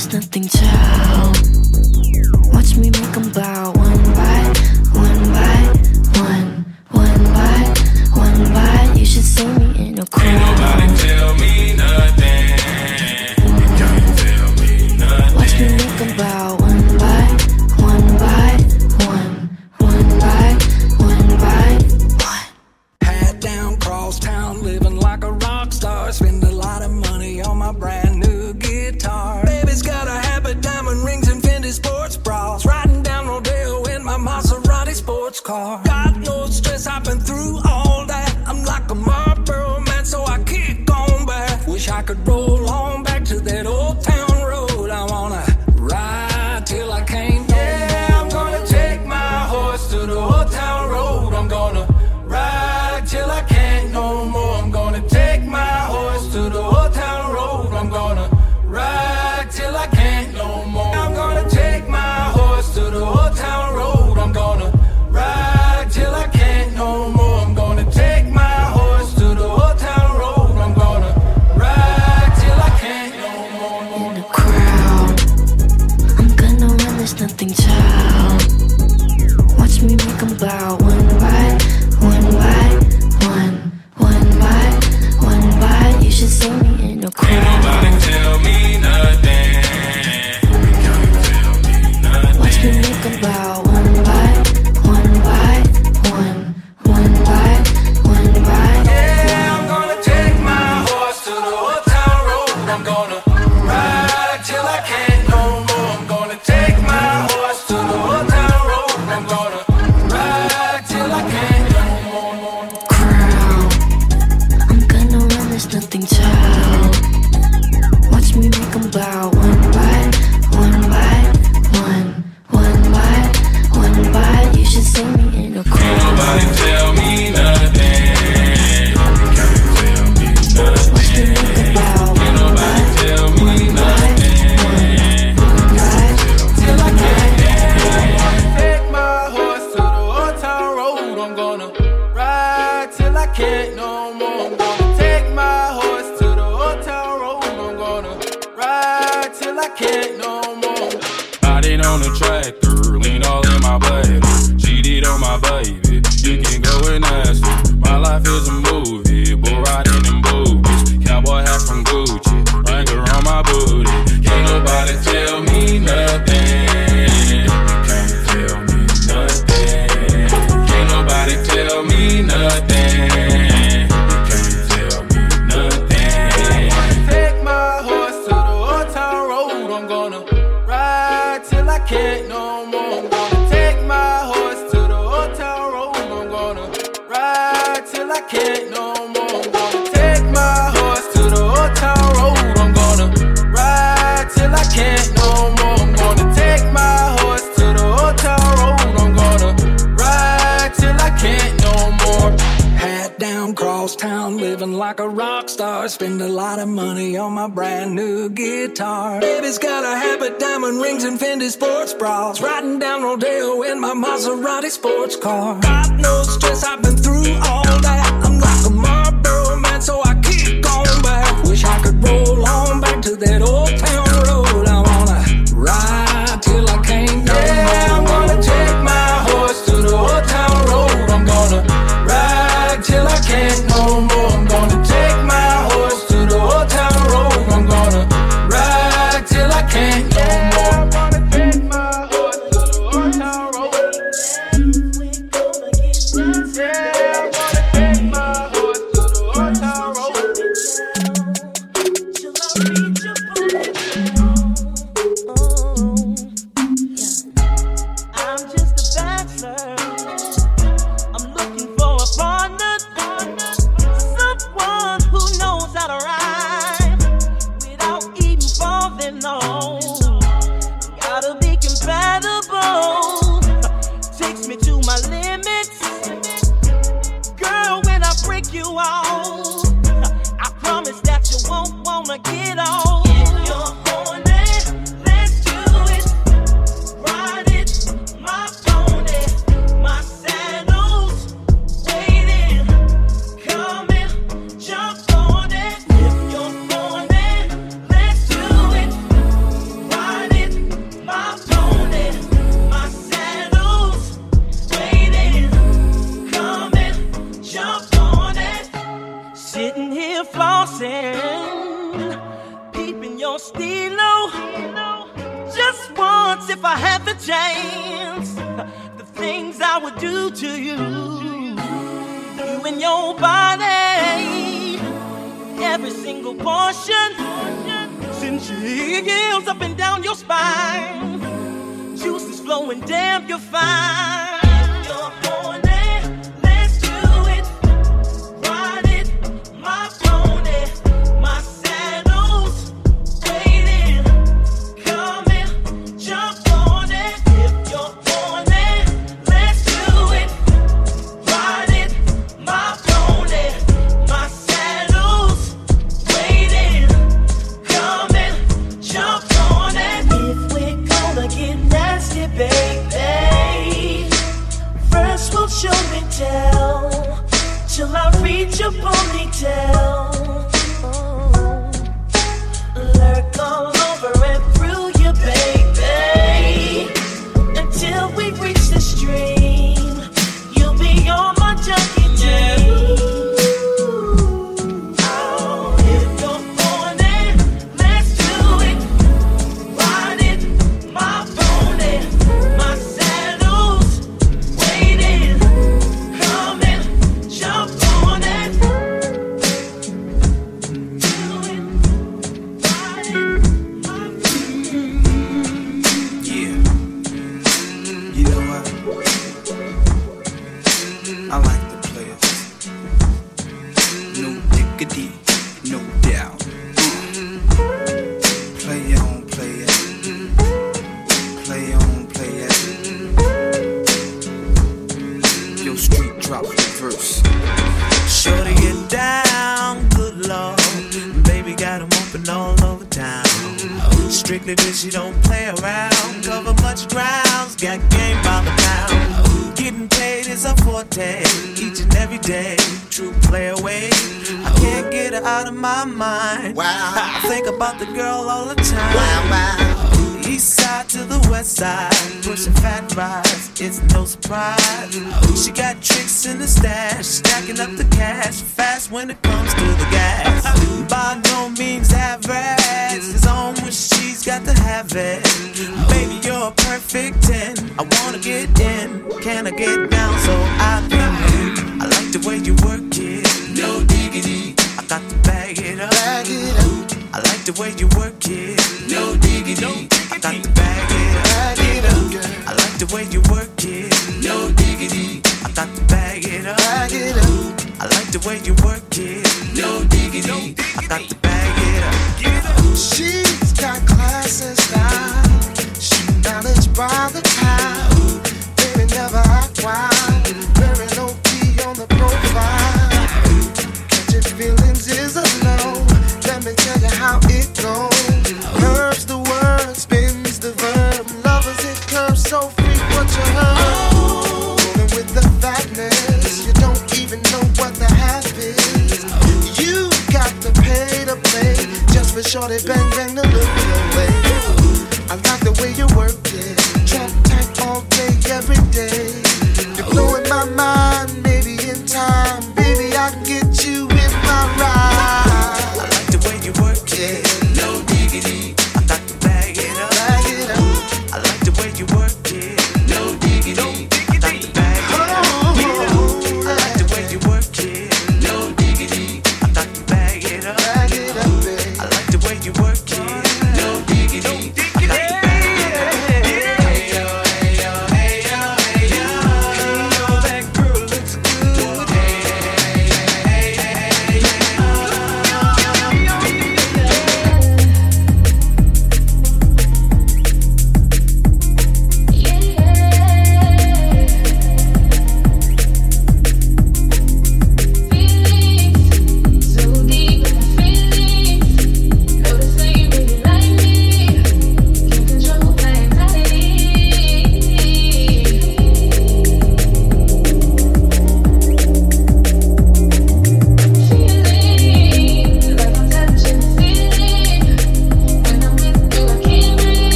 there's nothing to. Watch me make them bow.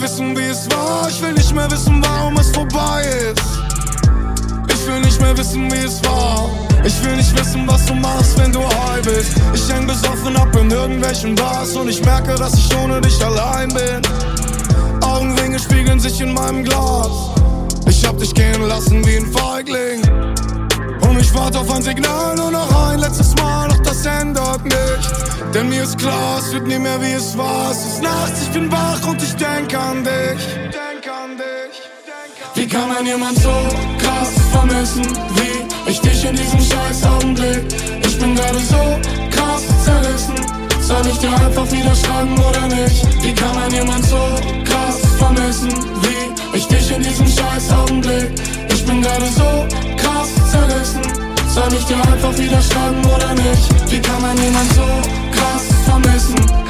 Mehr wissen, wie es war. Ich will nicht mehr wissen, warum es vorbei ist. Ich will nicht mehr wissen, wie es war. Ich will nicht wissen, was du machst, wenn du high bist. Ich häng besoffen ab in irgendwelchen Bars und ich merke, dass ich ohne dich allein bin. Augenringe spiegeln sich in meinem Glas. Ich hab dich gehen lassen wie ein Feigling. Ich warte auf ein Signal, nur noch ein letztes Mal, doch das ändert nichts. Denn mir ist klar, es wird nie mehr wie es war. Es ist nachts, ich bin wach und ich denk an dich. Wie kann man jemand so krass vermissen, wie ich dich in diesem scheiß Augenblick? Ich bin gerade so krass zerrissen. Soll ich dir einfach wieder schreiben oder nicht? Wie kann man jemand so krass vermissen, wie ich dich in diesem scheiß Augenblick? Ich bin gerade so. Soll ich dir einfach wieder schreiben oder nicht? Wie kann man jemand so krass vermissen?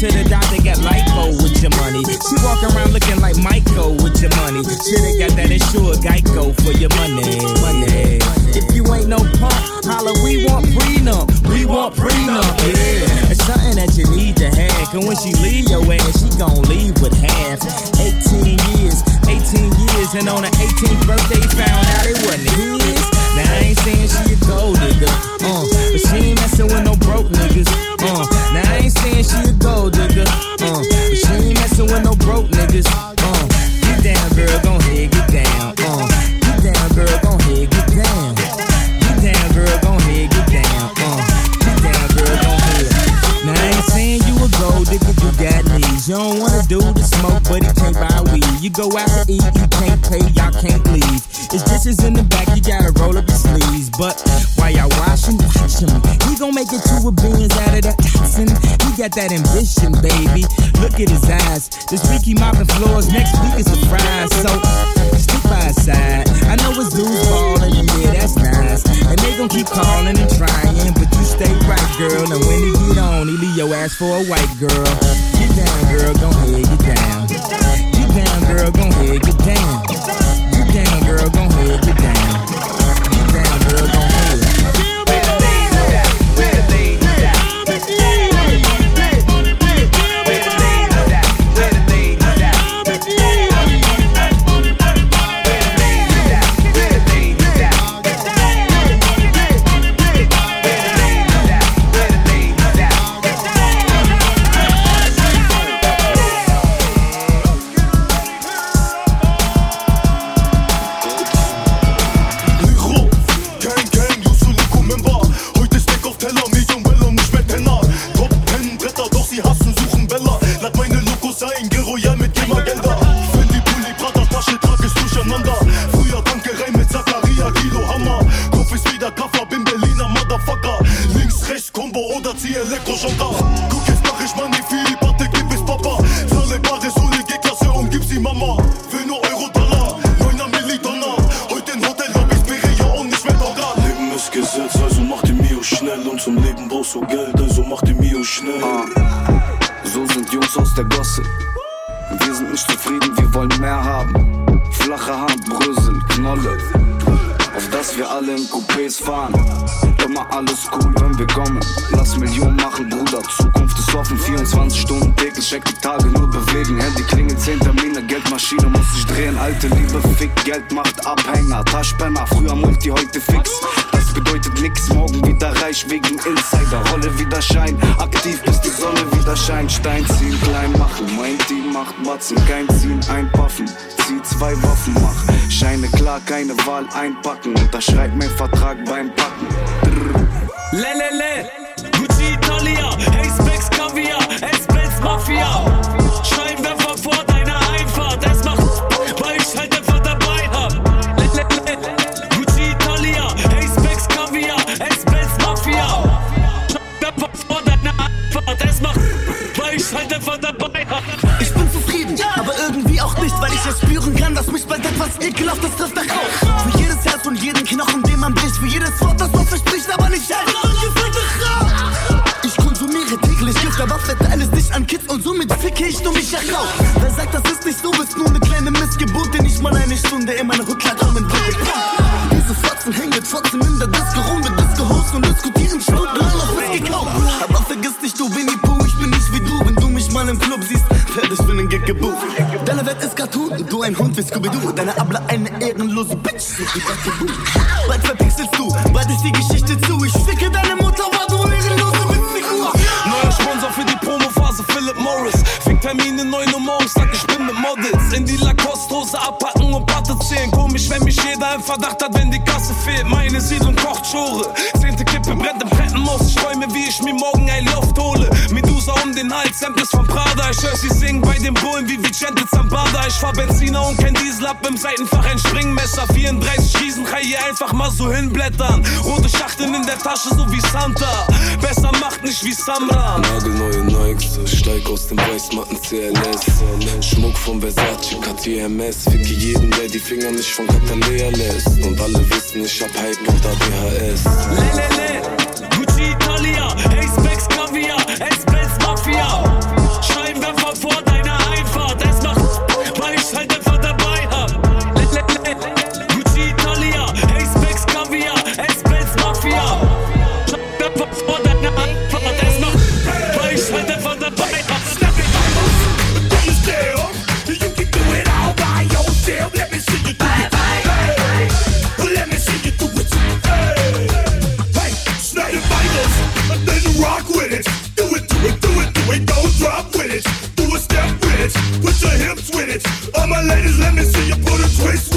to the dot, that in täglich Gift, aber verteile es nicht an Kids und somit ficke ich nur mich heraus. Wer sagt, das ist nicht so, bist nur eine kleine Missgeburt, die nicht mal eine Stunde in meine Rückkehr kommen will. Diese Fotzen hängen trotzdem in der Disco rum mit Disco-Host und diskutieren stundenlang auf Whisky gekauft. Aber vergiss nicht, du Winnie Pooh, ich bin nicht wie du, wenn du mich mal im Club siehst, ich für den Gig gebucht. Deine Welt ist Cartoon du ein Hund wie Scooby-Doo, deine Abla eine ehrenlose Bitch, so wie. Bald verpixelst du, bald ist die Geschichte zu, Morris. Ficktermine 9 Uhr morgens, sag ich bin mit Models. In die Lacoste-Hose abpacken und Patte zählen. Komisch, wenn mich jeder im Verdacht hat, wenn die Kasse fehlt. Meine Siedlung kocht Schore. Zehnte Kippe brennt im Treppenhaus. Ich träume, wie ich mir morgen ein Loft hole. Medusa um den Hals, ist von Prada. Ich hör sie singen bei den Bullen wie Vicente Zambada. Ich fahr Benziner und kein Diesel ab im Seitenfach ein Springmesser. 34 Riesen, kann hier einfach mal so hinblättern. Rote Schachteln in der Tasche, so wie Santa. Besser macht nicht wie Samra. Nagelneue Nikes, steig aus dem Weißmatten CLS. Schmuck von Versace, Cartier MS. Ficke jeden, der die Finger nicht von Catalea lässt. Und alle wissen, ich hab Hype und ADHS. Le, le, le. See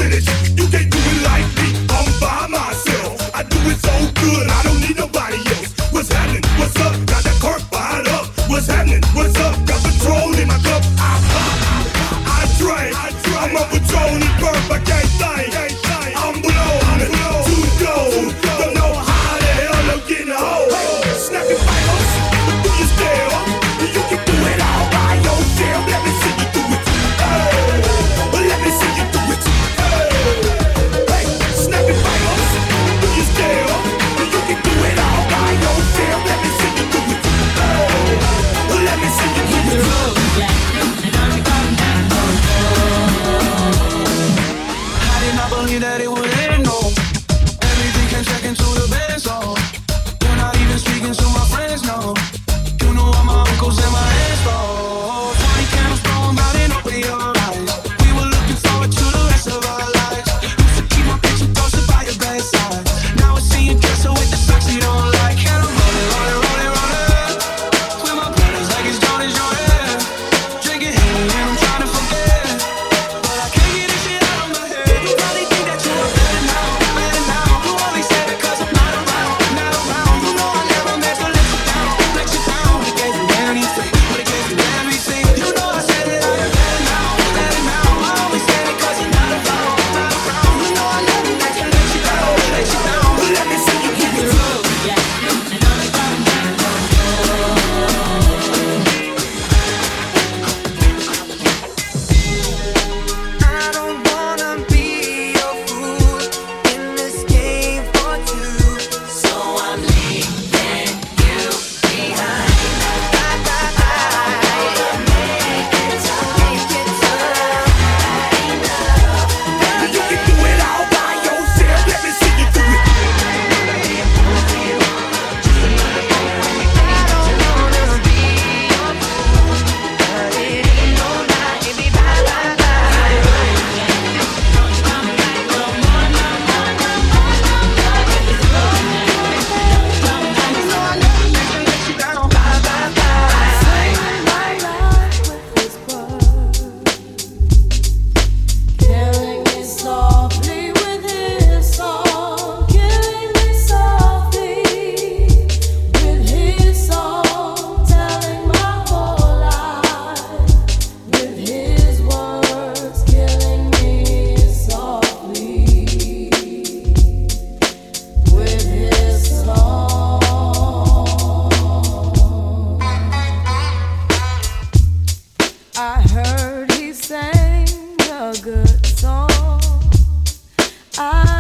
I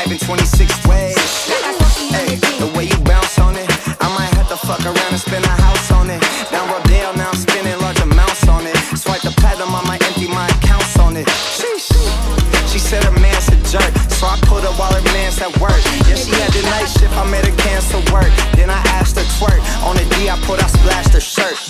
25 and 26 ways. Hey, the way you bounce on it, I might have to fuck around and spend a house on it. Down Rodeo, now I'm spending large amounts on it. Swipe the platinum, I might empty my accounts on it. Sheesh. She said her man's a jerk, so I pulled her while her man's at work. Yeah, she had the night shift, I made her cancel work. Then I asked her twerk. On the D, I put, I splashed her shirt.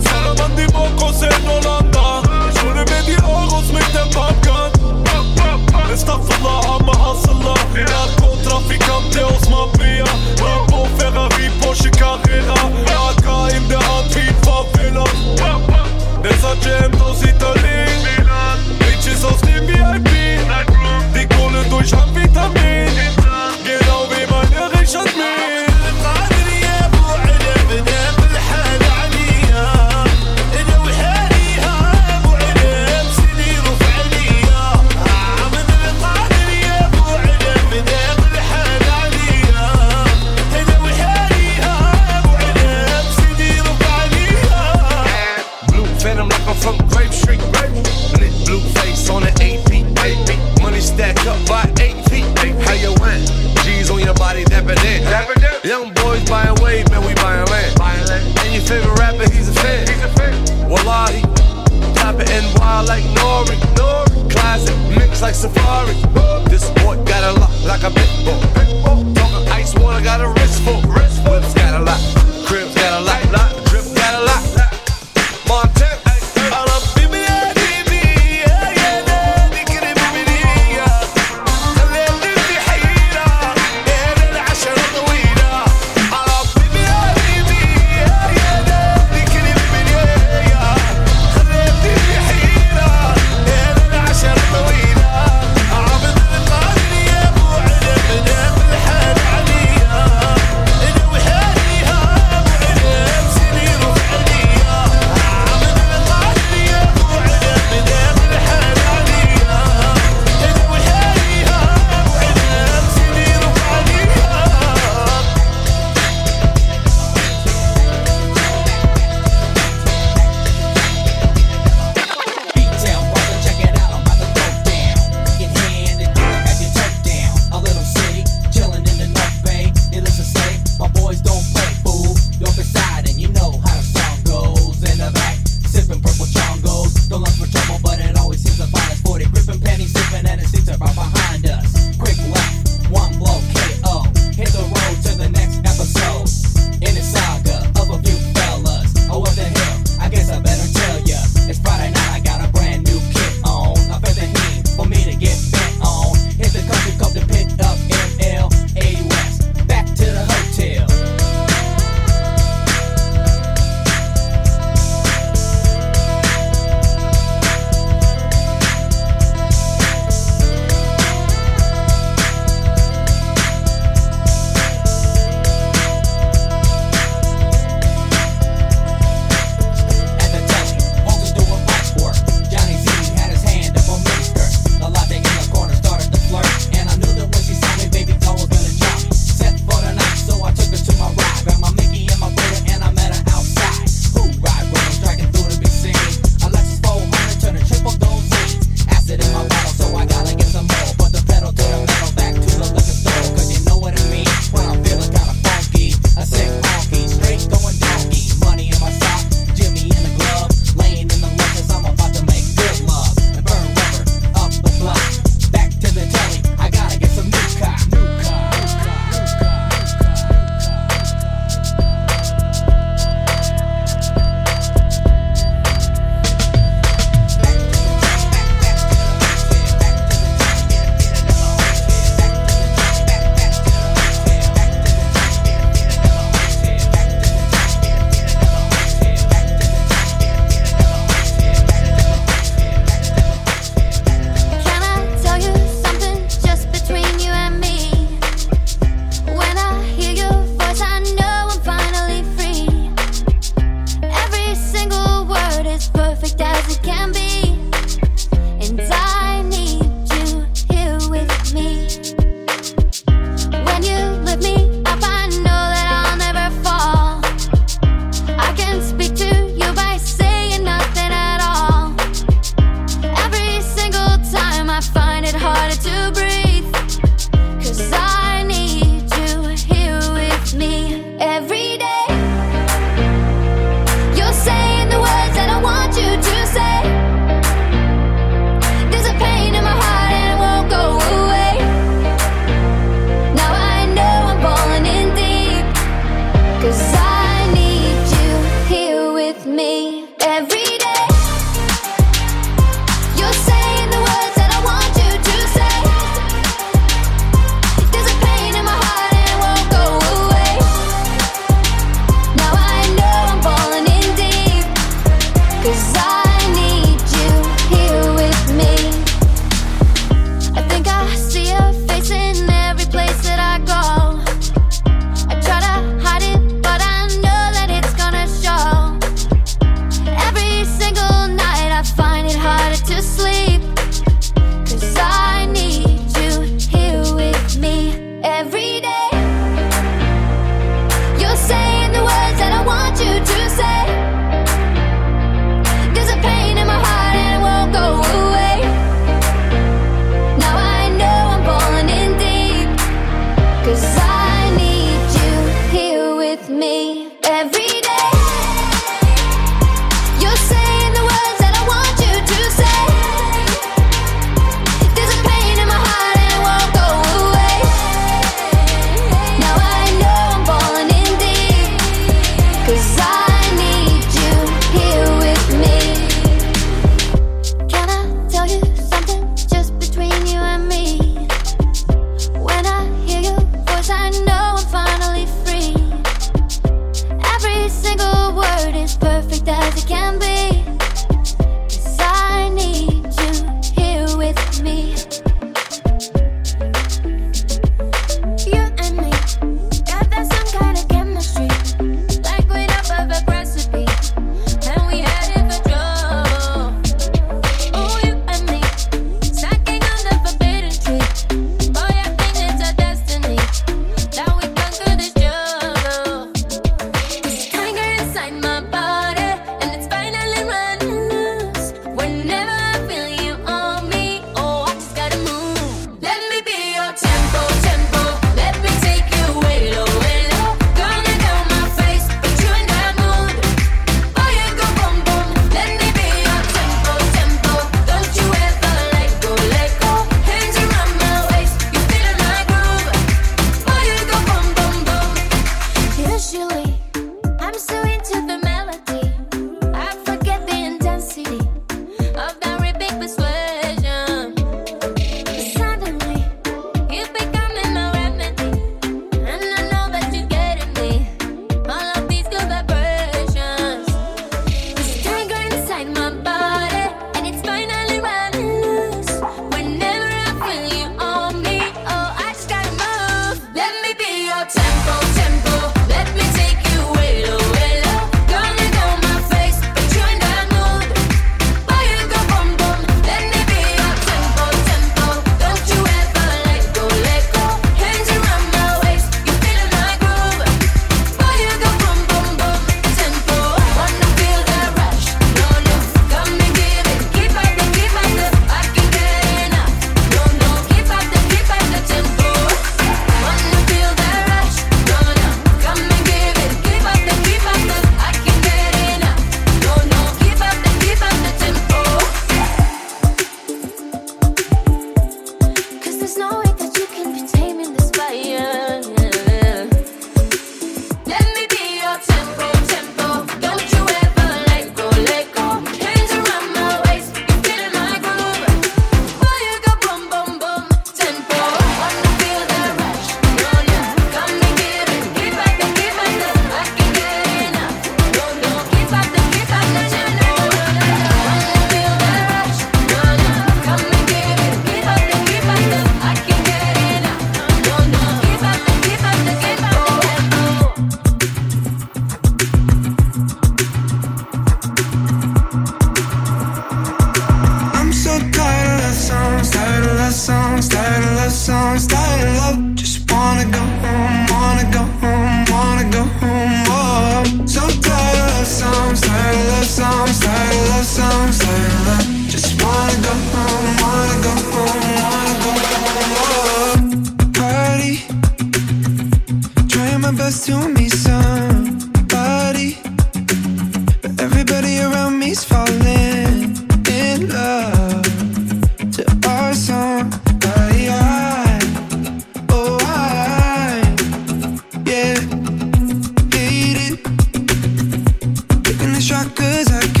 Taking the shot 'cause I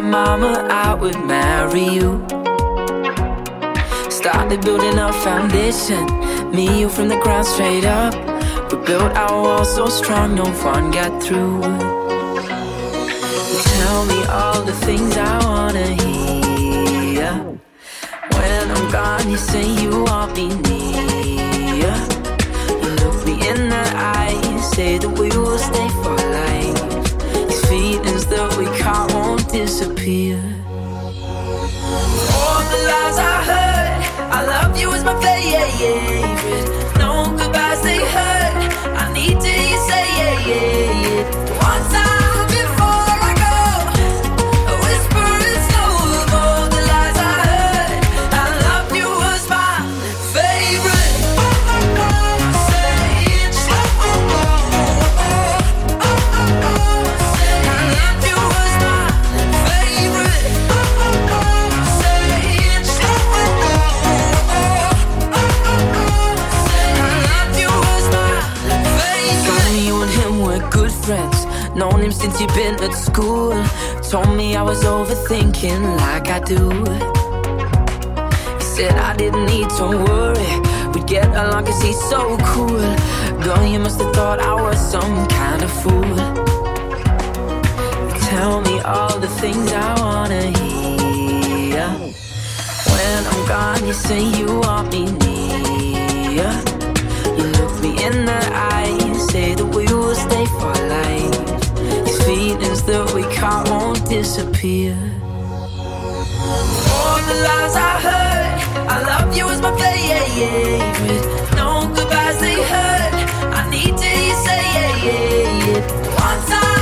my mama I would marry you. Started building our foundation. Me, you from the ground straight up. We built our walls so strong, no one got through. Tell me all the things I wanna hear. When I'm gone, you say you want me near. You look me in the eye, you say that we will stay for life. Disappear. All the lies I heard, I love you is my favorite. No goodbyes they hurt. I need to hear you say yeah, yeah, yeah. You've been at school. Told me I was overthinking like I do. He said I didn't need to worry. We'd get along cause he's so cool. Girl, you must have thought I was some kind of fool. You tell me all the things I wanna hear. When I'm gone, you say you want me near. You look me in the eye, you say that we will stay for life. Feelings that we caught won't disappear. All the lies I heard, I love you is my favorite. No goodbyes they hurt. I need to hear you say yeah, yeah, yeah. One time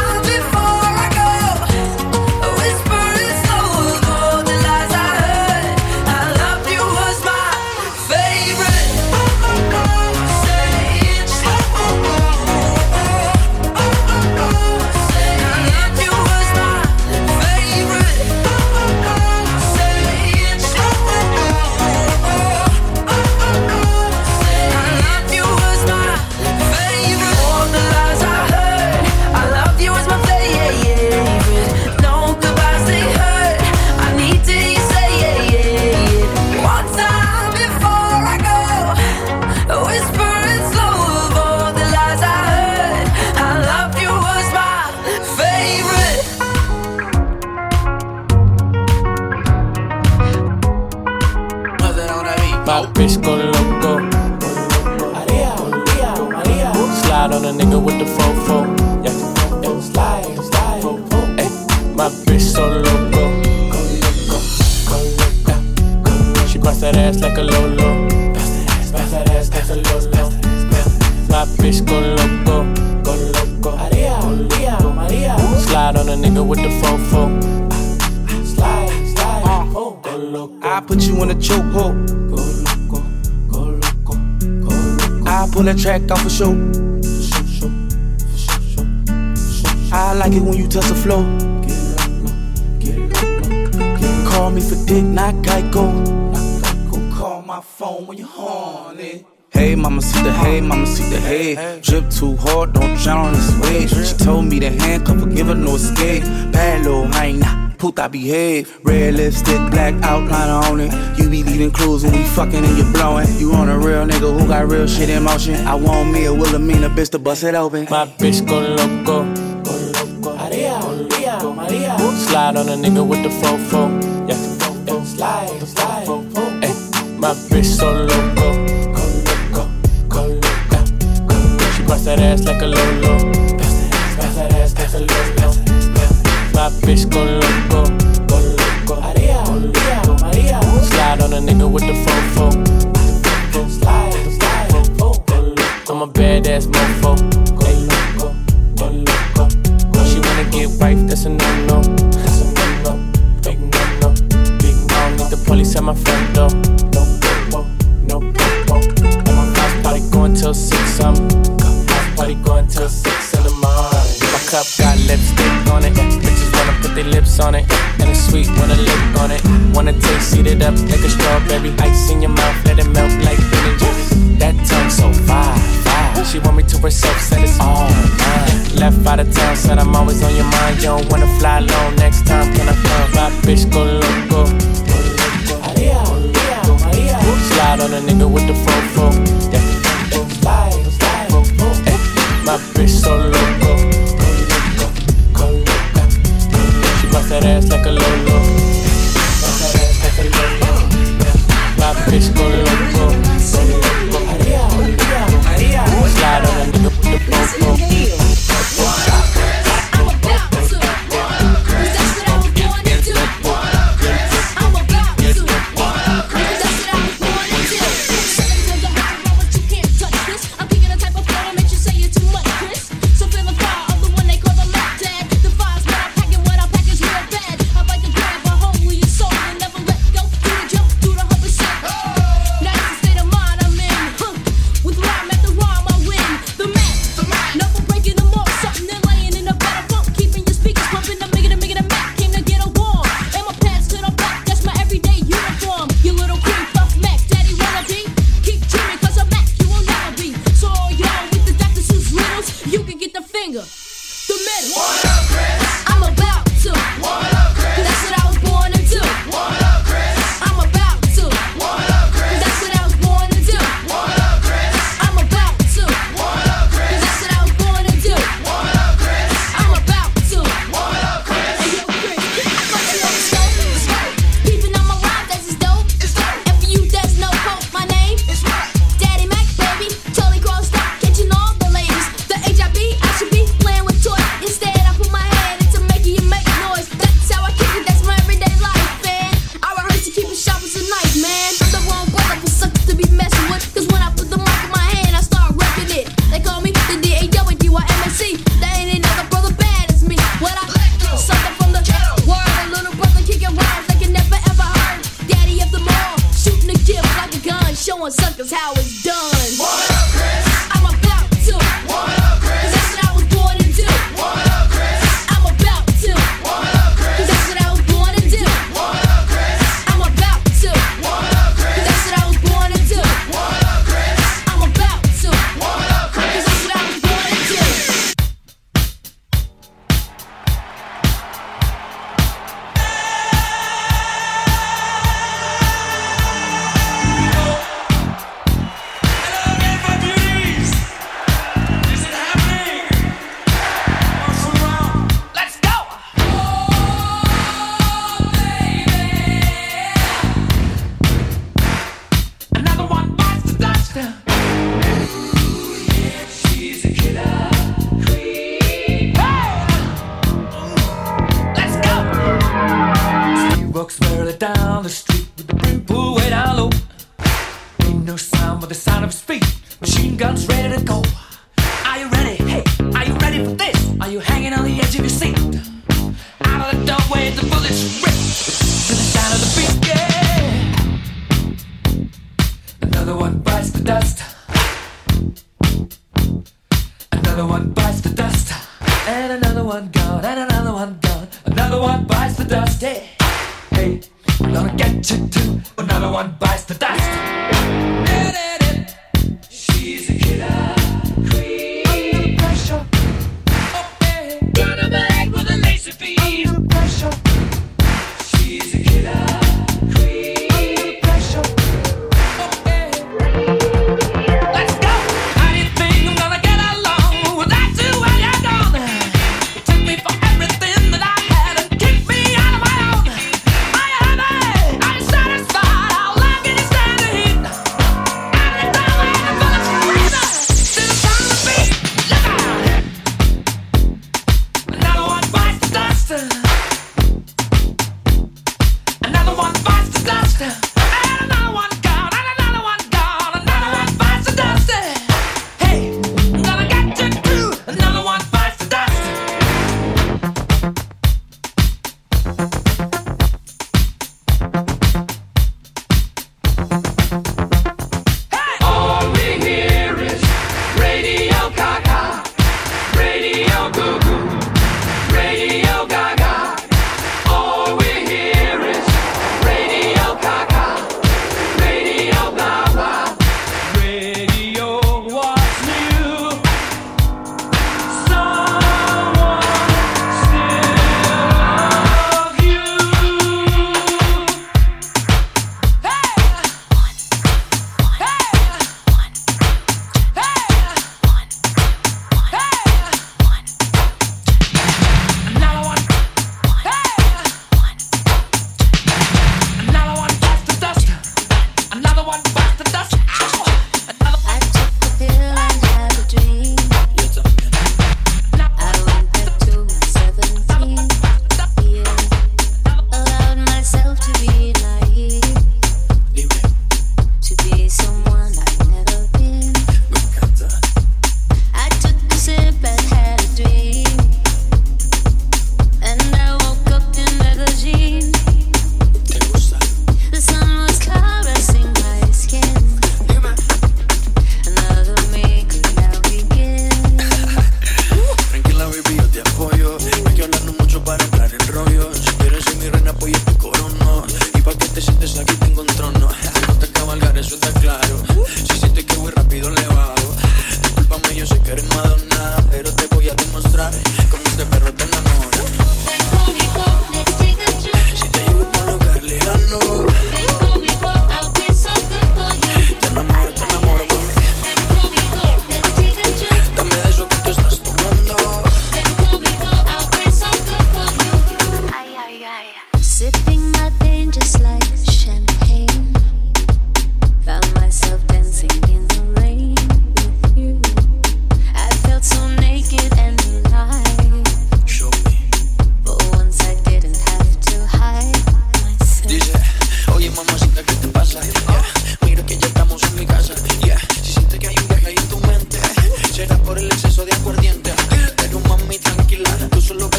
in a chokehold. Go loco, go loco, go loco. I pull that track off for show. I like it when you touch the floor. Call me for dick, not Geico. Call my phone when you're horny. Hey, mama, see the hey, mama, see the hey. Drip too hard, don't drown on this wave. She told me to handcuff her, give her no escape. Bad little hyena, puta behave. Red lipstick, black outliner on it. You be leaving clues when we fucking and you blowing. You on a real nigga who got real shit in motion. I want me a Wilhelmina bitch to bust it open. My bitch go loco. Go loco. Maria, Maria, Maria. Slide on a nigga with the fofo. Yeah, yeah. Slide, slide. Ay, my bitch so loco. go loco, go loco, go. She Bust that ass like a lolo. Bust that ass, pass that ass like a lolo. Bitch go loco, go loco. Maria, Maria, Maria. Slide on a nigga with the fofo. Slide, slide, fofo. I'm a badass mofo. Go loco, go loco. She wanna get wife, that's a no no. That's a no no, big no no, big no. Need the police at my front door. No popo, no popo. And my house party going till six. I'm party going till six in the morning. My cup got lipstick on it. Their lips on it. And it's sweet when I lick on it. Wanna taste, eat it up like a strawberry. Ice in your mouth, let it melt like Ben Jerry's. That tongue so fire, fire. She want me to herself, said it's all mine. Left out of town, said I'm always on your mind. You don't wanna fly alone next time, can I come? My bitch go loco. Slide on a nigga with the fofo. Laser